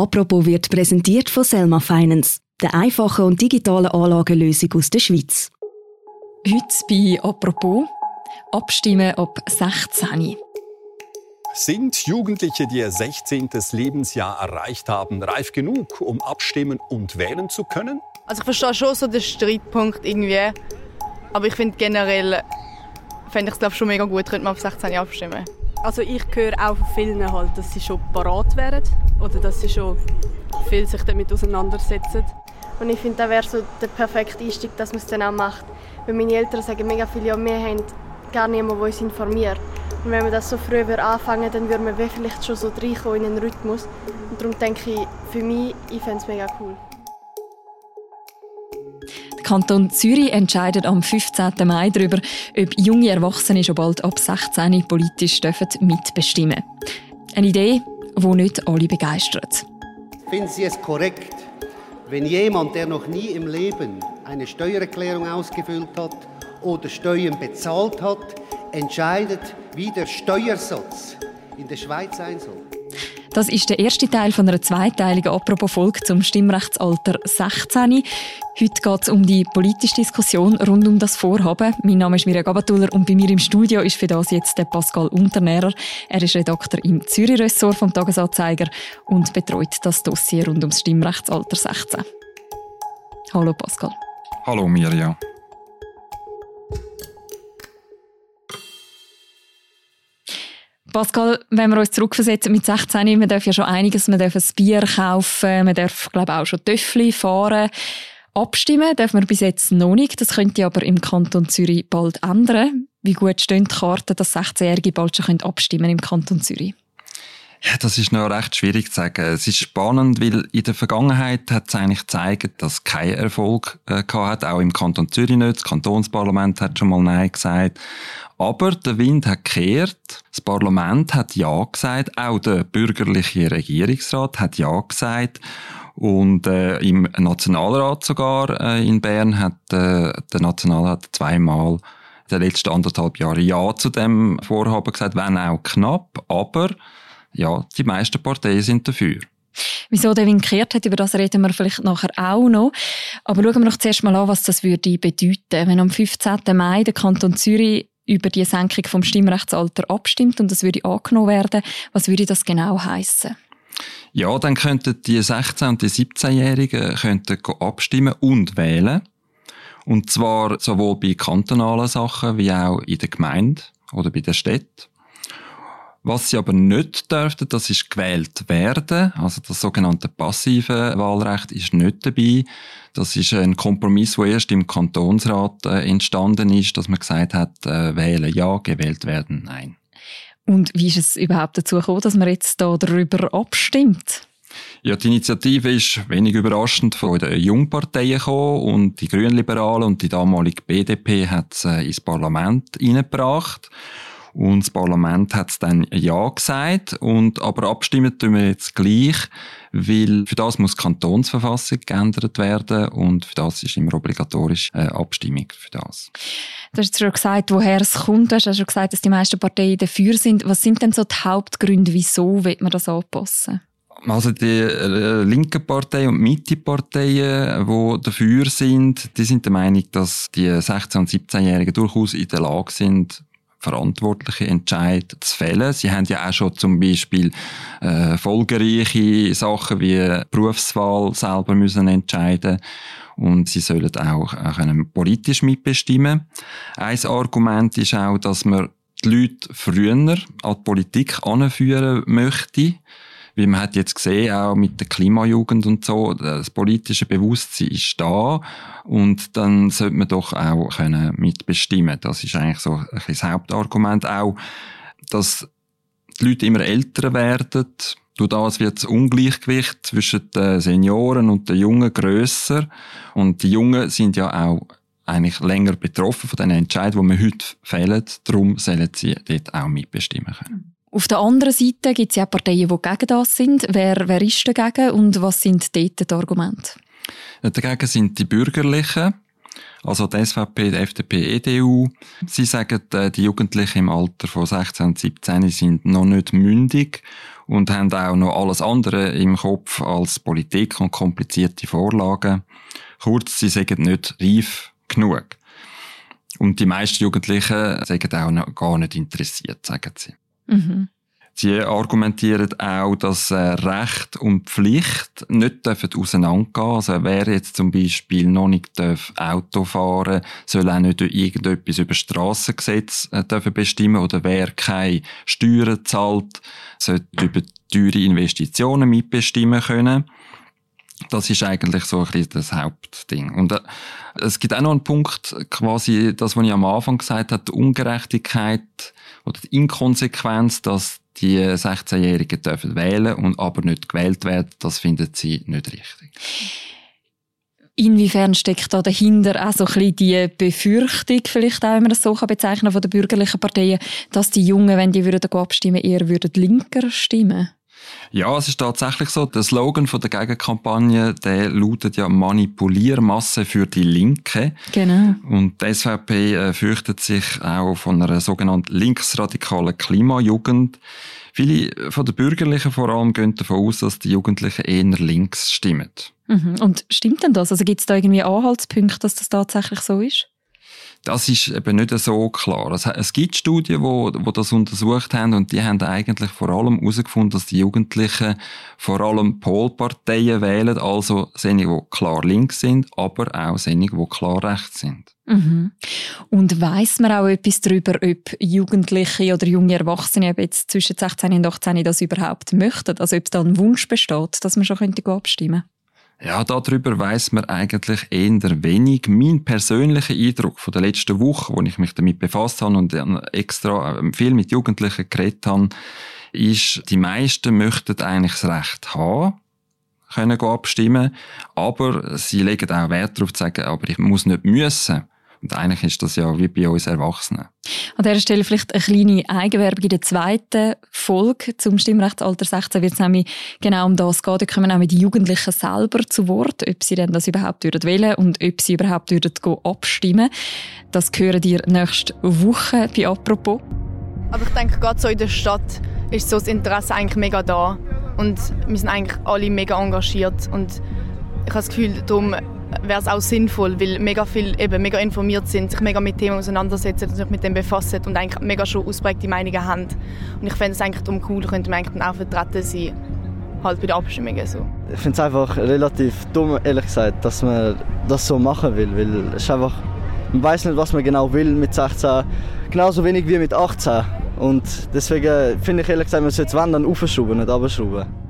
Apropos wird präsentiert von Selma Finance, der einfachen und digitalen Anlagenlösung aus der Schweiz. Heute bei Apropos Abstimmen ab 16. Sind Jugendliche, die ihr 16. Lebensjahr erreicht haben, reif genug, um abstimmen und wählen zu können? Also ich verstehe schon so den Streitpunkt irgendwie, aber ich finde generell fände ich es schon mega gut, könnte man auf 16 Jahre abstimmen. Also ich höre auch von vielen halt, dass sie schon parat wären oder dass sie schon viel sich damit auseinandersetzen. Und ich finde, das wäre so der perfekte Einstieg, dass man es dann auch macht. Weil meine Eltern sagen mega viel, ja, wir haben gar niemanden, der uns informiert. Und wenn wir das so früh anfangen dann würde man vielleicht schon so reinkommen in den Rhythmus. Und darum denke ich, für mich, ich fände es mega cool. Kanton Zürich entscheidet am 15. Mai darüber, ob junge Erwachsene schon bald ab 16 politisch dürfen mitbestimmen Eine Idee, die nicht alle begeistert. Finden Sie es korrekt, wenn jemand, der noch nie im Leben eine Steuererklärung ausgefüllt hat oder Steuern bezahlt hat, entscheidet, wie der Steuersatz in der Schweiz sein soll? Das ist der erste Teil von einer zweiteiligen Apropos-Folge zum Stimmrechtsalter 16. Heute geht es um die politische Diskussion rund um das Vorhaben. Mein Name ist Mirja Gabatuller und bei mir im Studio ist für das jetzt der Pascal Unternährer. Er ist Redakteur im Zürich-Ressort vom Tagesanzeiger und betreut das Dossier rund ums Stimmrechtsalter 16. Hallo Pascal. Hallo Mirja. Pascal, wenn wir uns zurückversetzen mit 16, man darf ja schon einiges, man darf ein Bier kaufen, man darf, glaube auch schon Töffli fahren. Abstimmen darf man bis jetzt noch nicht, das könnte aber im Kanton Zürich bald ändern. Wie gut stehen die Karten, dass 16-Jährige bald schon abstimmen im Kanton Zürich? Ja, das ist noch recht schwierig zu sagen. Es ist spannend, weil in der Vergangenheit hat es eigentlich gezeigt, dass kein Erfolg äh, hat, auch im Kanton Zürich nicht. Das Kantonsparlament hat schon mal Nein gesagt. Aber der Wind hat gekehrt. Das Parlament hat Ja gesagt. Auch der bürgerliche Regierungsrat hat Ja gesagt. Und äh, im Nationalrat sogar äh, in Bern hat äh, der Nationalrat zweimal in den letzten anderthalb Jahren Ja zu dem Vorhaben gesagt, wenn auch knapp. Aber ja, die meisten Parteien sind dafür. Wieso der Wind gekehrt hat, über das reden wir vielleicht nachher auch noch. Aber schauen wir noch zuerst mal an, was das würde bedeuten, wenn am 15. Mai der Kanton Zürich über die Senkung vom Stimmrechtsalter abstimmt und das würde angenommen werden. Was würde das genau heißen? Ja, dann könnten die 16- und die 17-Jährigen könnten abstimmen und wählen. Und zwar sowohl bei kantonalen Sachen wie auch in der Gemeinde oder bei der Stadt. Was sie aber nicht dürften, das ist gewählt werden. Also das sogenannte passive Wahlrecht ist nicht dabei. Das ist ein Kompromiss, der erst im Kantonsrat äh, entstanden ist, dass man gesagt hat, äh, wählen ja, gewählt werden nein. Und wie ist es überhaupt dazu gekommen, dass man jetzt da darüber abstimmt? Ja, die Initiative ist wenig überraschend von den Jungparteien gekommen und die Grünliberalen und die damalige BDP hat es äh, ins Parlament eingebracht. Und das Parlament hat dann Ja gesagt. Und, aber abstimmen tun wir jetzt gleich, weil für das muss die Kantonsverfassung geändert werden und für das ist immer obligatorisch äh, Abstimmung für das. Du hast schon gesagt, woher es kommt. Du hast schon gesagt, dass die meisten Parteien dafür sind. Was sind denn so die Hauptgründe, wieso wird man das anpassen? Also die äh, linken Parteien und Mitte-Parteien, die dafür sind, die sind der Meinung, dass die 16- und 17-Jährigen durchaus in der Lage sind, verantwortliche Entscheid zu fällen. Sie haben ja auch schon zum Beispiel äh, folgereiche Sachen wie Berufswahl selber müssen entscheiden und sie sollen auch, auch können politisch mitbestimmen. Ein Argument ist auch, dass man die Leute früher an die Politik anführen möchte wie man hat jetzt gesehen, auch mit der Klimajugend und so, das politische Bewusstsein ist da und dann sollte man doch auch können mitbestimmen. Das ist eigentlich so ein das Hauptargument auch, dass die Leute immer älter werden. Durch das wird das Ungleichgewicht zwischen den Senioren und den Jungen grösser. Und die Jungen sind ja auch eigentlich länger betroffen von den Entscheidungen, die wir heute fällen. Darum sollen sie dort auch mitbestimmen können. Auf der anderen Seite gibt es ja Parteien, die gegen das sind. Wer, wer ist dagegen und was sind dort die Argumente? Dagegen sind die Bürgerlichen, also die SVP, die FDP, EDU. Sie sagen, äh, die Jugendlichen im Alter von 16 und 17 sind noch nicht mündig und haben auch noch alles andere im Kopf als Politik und komplizierte Vorlagen. Kurz, sie sind nicht reif genug. Und die meisten Jugendlichen sind auch noch gar nicht interessiert, sagen sie. Mhm. Sie argumentieren auch, dass äh, Recht und Pflicht nicht auseinandergehen dürfen. Also wer jetzt zum Beispiel noch nicht Auto fahren soll auch nicht irgendetwas über Strassengesetz äh, bestimmen oder wer keine Steuern zahlt, sollte über teure Investitionen mitbestimmen können. Das ist eigentlich so ein bisschen das Hauptding. Und äh, es gibt auch noch einen Punkt, quasi das, was ich am Anfang gesagt habe, die Ungerechtigkeit oder die Inkonsequenz, dass die 16-Jährigen dürfen wählen und aber nicht gewählt werden, das finden sie nicht richtig. Inwiefern steckt da dahinter auch so ein bisschen die Befürchtung, vielleicht auch, wenn man das so bezeichnen von den bürgerlichen Parteien, dass die Jungen, wenn die würden abstimmen, eher würden linker stimmen? Ja, es ist tatsächlich so. Der Slogan von der Gegenkampagne, der lautet ja Manipuliermasse für die Linke. Genau. Und die SVP äh, fürchtet sich auch von einer sogenannten linksradikalen Klimajugend. Viele von den Bürgerlichen vor allem gehen davon aus, dass die Jugendlichen eher links stimmen. Mhm. Und stimmt denn das? Also gibt es da irgendwie Anhaltspunkte, dass das tatsächlich so ist? Das ist eben nicht so klar. Es, gibt Studien, wo das untersucht haben und die haben eigentlich vor allem herausgefunden, dass die Jugendlichen vor allem Polparteien wählen, also solche, die klar links sind, aber auch solche, die klar rechts sind. Mhm. Und weiß man auch etwas darüber, ob Jugendliche oder junge Erwachsene jetzt zwischen 16 und 18 das überhaupt möchten? Also ob da ein Wunsch besteht, dass man schon abstimmen könnte? Ja, darüber weiß man eigentlich eher wenig. Mein persönlicher Eindruck von der letzten Woche, wo ich mich damit befasst habe und extra ähm, viel mit Jugendlichen geredet habe, ist, die meisten möchten eigentlich das Recht haben, können abstimmen, aber sie legen auch Wert darauf zu sagen, aber ich muss nicht müssen. Und eigentlich ist das ja wie bei uns Erwachsenen. An dieser Stelle vielleicht eine kleine Eigenwerbung in der zweiten Folge zum Stimmrechtsalter 16 wird es nämlich genau um das gehen. Da kommen auch die Jugendlichen selber zu Wort, ob sie denn das überhaupt würden wählen und ob sie überhaupt würden abstimmen. Das hören ihr nächste Woche bei «Apropos». Aber ich denke, gerade so in der Stadt ist so das Interesse eigentlich mega da. Und wir sind eigentlich alle mega engagiert. Und ich habe das Gefühl, darum wäre es auch sinnvoll, weil mega viel eben mega informiert sind, sich mega mit Themen auseinandersetzen und sich mit dem befassen und eigentlich mega schon ausprägte Meinungen haben. Und ich fände es eigentlich darum cool, könnte man eigentlich dann auch vertreten sein, halt bei den Abstimmungen so. Ich finde es einfach relativ dumm, ehrlich gesagt, dass man das so machen will, weil es einfach, man weiß nicht, was man genau will mit 16, genauso wenig wie mit 18. Und deswegen finde ich ehrlich gesagt, man sollte es wenn dann aufschrauben, nicht abschrauben.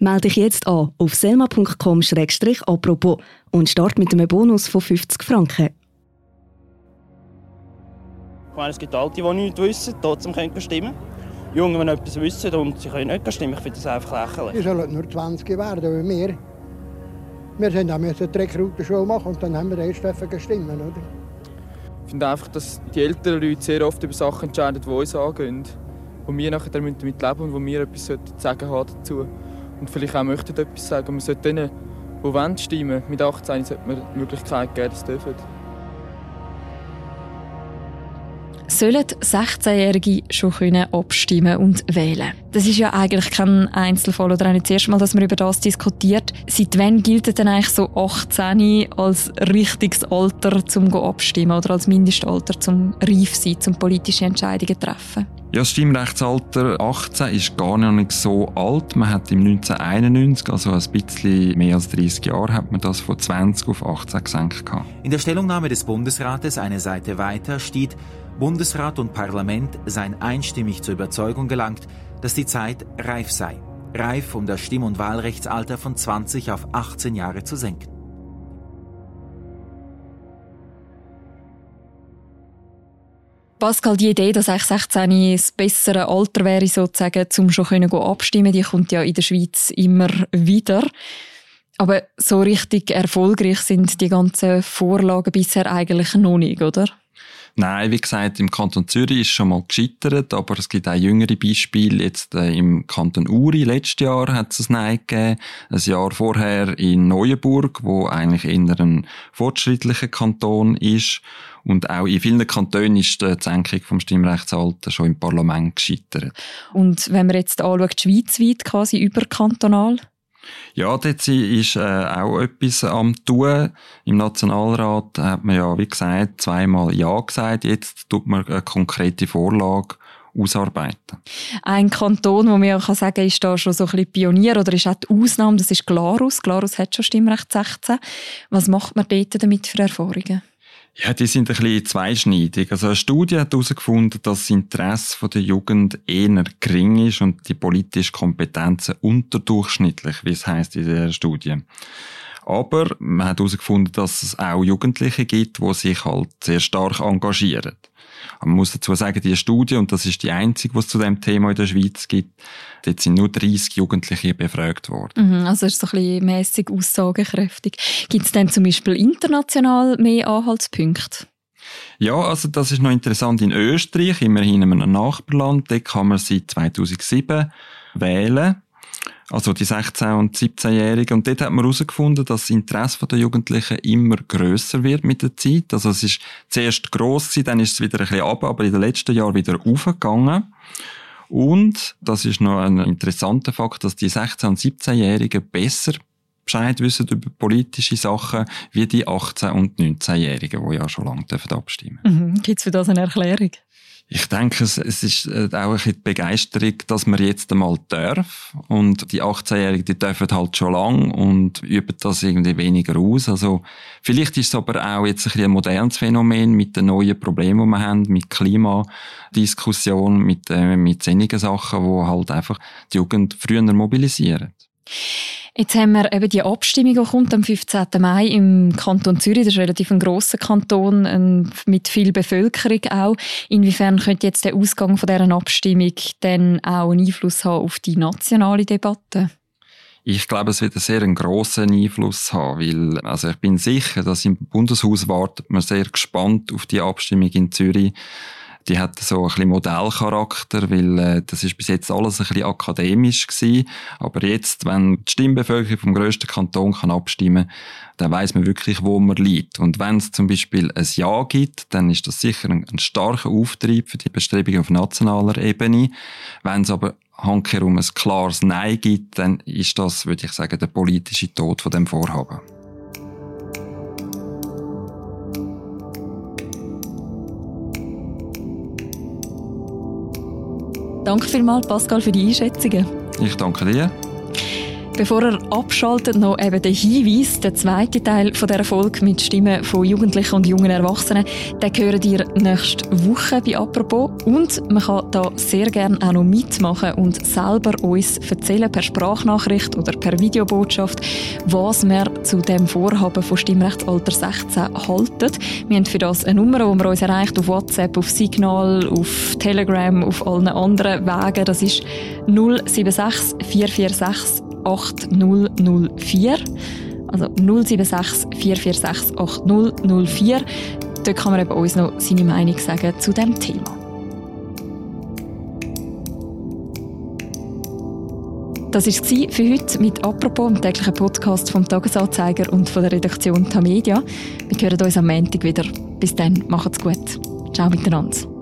Melde dich jetzt an auf selma.com-apropos und start mit einem Bonus von 50 Franken. Ich meine, es gibt Alte, die nichts wissen, trotzdem können stimmen. Junge, die etwas wissen und sie können nicht stimmen, ich finde das einfach lächerlich. Ich soll nur 20 werden, wie wir. Wir sind auch die Rekruten machen und dann haben wir erst gestimmt, oder? Ich finde einfach, dass die älteren Leute sehr oft über Sachen entscheiden, die uns angehen. Wo wir nachher damit leben und wo wir etwas zu sagen haben dazu und vielleicht auch möchten etwas sagen. Man sollte denen, die wollen stimmen, mit 18 sollte man die Möglichkeit geben, das dürfen. Sollen 16-Jährige schon können abstimmen und wählen? Das ist ja eigentlich kein Einzelfall oder auch nicht das erste Mal, dass man über das diskutiert. Seit wann gilt denn eigentlich so 18 als richtiges Alter zum abstimmen oder als Mindestalter zum reif sein, zum politische Entscheidungen treffen? Ja, das Stimmrechtsalter 18 ist gar nicht so alt. Man hat im 1991, also ein bisschen mehr als 30 Jahre, hat man das von 20 auf 18 gesenkt. In der Stellungnahme des Bundesrates eine Seite weiter steht, Bundesrat und Parlament seien einstimmig zur Überzeugung gelangt, dass die Zeit reif sei. Reif, um das Stimm- und Wahlrechtsalter von 20 auf 18 Jahre zu senken. Pascal, die Idee, dass eigentlich 16 das bessere Alter wäre, sozusagen, um schon abstimmen die kommt ja in der Schweiz immer wieder. Aber so richtig erfolgreich sind die ganzen Vorlagen bisher eigentlich noch nicht, oder? Nein, wie gesagt, im Kanton Zürich ist schon mal gescheitert, aber es gibt auch jüngere Beispiele. Jetzt äh, im Kanton Uri, letztes Jahr hat es ein Nein gegeben. Ein Jahr vorher in Neuenburg, wo eigentlich eher ein fortschrittlicher Kanton ist. Und auch in vielen Kantonen ist die Senkung vom Stimmrechtsalter schon im Parlament gescheitert. Und wenn man jetzt anschaut, schweizweit quasi überkantonal? Ja, dort ist äh, auch etwas am tun. Im Nationalrat hat man ja, wie gesagt, zweimal Ja gesagt. Jetzt tut man eine konkrete Vorlage ausarbeiten. Ein Kanton, wo man kann sagen ist da schon so ein bisschen Pionier oder ist auch die Ausnahme, das ist Glarus. Glarus hat schon Stimmrecht 16. Was macht man dort damit für Erfahrungen? Ja, die sind ein bisschen zweischneidig. Also eine Studie hat herausgefunden, dass das Interesse der Jugend eher gering ist und die politischen Kompetenzen unterdurchschnittlich, wie es heißt in der Studie. Aber man hat herausgefunden, dass es auch Jugendliche gibt, die sich halt sehr stark engagieren. Man muss dazu sagen, die Studie, und das ist die einzige, die es zu dem Thema in der Schweiz gibt, dort sind nur 30 Jugendliche befragt worden. Mhm, also ist so ein bisschen mässig aussagekräftig. Gibt es denn zum Beispiel international mehr Anhaltspunkte? Ja, also das ist noch interessant in Österreich, immerhin in einem Nachbarland. Dort kann man seit 2007 wählen also die 16- und 17-Jährigen. Und dort hat man herausgefunden, dass das Interesse der Jugendlichen immer grösser wird mit der Zeit. Also es ist zuerst gross dann ist es wieder ein bisschen runter, aber in den letzten Jahren wieder aufgegangen. Und, das ist noch ein interessanter Fakt, dass die 16- und 17-Jährigen besser Bescheid wissen über politische Sachen wie die 18- und 19-Jährigen, die ja schon lange abstimmen dürfen. Mhm. Gibt es für das eine Erklärung? Ich denke, es, ist äh, auch ein bisschen die Begeisterung, dass man jetzt einmal darf. Und die 18-Jährigen, die dürfen halt schon lang und üben das irgendwie weniger aus. Also, vielleicht ist es aber auch jetzt ein, bisschen ein modernes Phänomen mit den neuen Problemen, die wir haben, mit Klimadiskussion, mit, äh, mit sinnigen Sachen, wo halt einfach die Jugend früher mobilisieren. Jetzt haben wir eben die Abstimmung, die kommt am 15. Mai im Kanton Zürich. Das ist relativ ein grosser Kanton mit viel Bevölkerung auch. Inwiefern könnte jetzt der Ausgang von dieser Abstimmung dann auch einen Einfluss haben auf die nationale Debatte? Ich glaube, es wird einen sehr grossen Einfluss haben, weil also ich bin sicher, dass im Bundeshaus wartet man sehr gespannt auf die Abstimmung in Zürich die hat so ein bisschen Modellcharakter, weil äh, das ist bis jetzt alles ein bisschen akademisch gewesen. Aber jetzt, wenn die Stimmbevölkerung vom grössten Kanton kann abstimmen, dann weiß man wirklich, wo man liegt. Und wenn es zum Beispiel ein Ja gibt, dann ist das sicher ein, ein starker Auftrieb für die Bestrebungen auf nationaler Ebene. Wenn es aber handkehrum ein klares Nein gibt, dann ist das, würde ich sagen, der politische Tod von dem Vorhaben. Danke vielmals, Pascal, für die Einschätzungen. Ich danke dir. Bevor er abschaltet, noch eben der Hinweis, der zweite Teil von dieser Folge mit Stimmen von Jugendlichen und jungen Erwachsenen, den hören ihr nächste Woche bei «Apropos». Und man kann da sehr gerne auch noch mitmachen und selber uns erzählen per Sprachnachricht oder per Videobotschaft, was wir zu dem Vorhaben von Stimmrechtsalter 16 halten. Wir haben für das eine Nummer, die man uns erreicht auf WhatsApp, auf Signal, auf Telegram, auf allen anderen Wegen. Das ist 076 446 8004. Also 076 446 8004. Dort kann man eben uns noch seine Meinung sagen zu dem Thema. Das war es für heute mit «Apropos», dem täglichen Podcast vom «Tagesanzeiger» und von der Redaktion Tamedia. Wir hören uns am Montag wieder. Bis dann, macht's gut. Ciao miteinander.